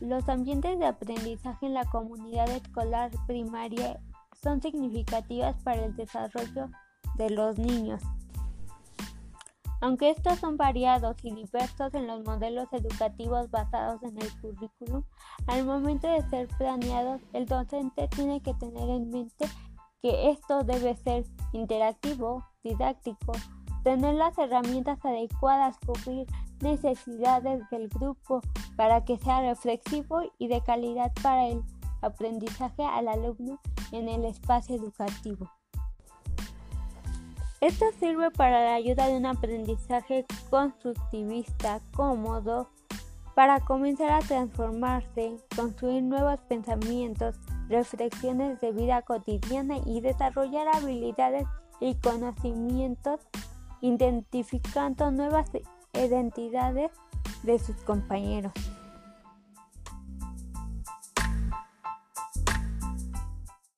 Los ambientes de aprendizaje en la comunidad escolar primaria son significativas para el desarrollo de los niños. Aunque estos son variados y diversos en los modelos educativos basados en el currículum, al momento de ser planeados, el docente tiene que tener en mente que esto debe ser interactivo, didáctico, tener las herramientas adecuadas, cubrir necesidades del grupo para que sea reflexivo y de calidad para el aprendizaje al alumno en el espacio educativo. Esto sirve para la ayuda de un aprendizaje constructivista, cómodo, para comenzar a transformarse, construir nuevos pensamientos, reflexiones de vida cotidiana y desarrollar habilidades y conocimientos identificando nuevas identidades de sus compañeros.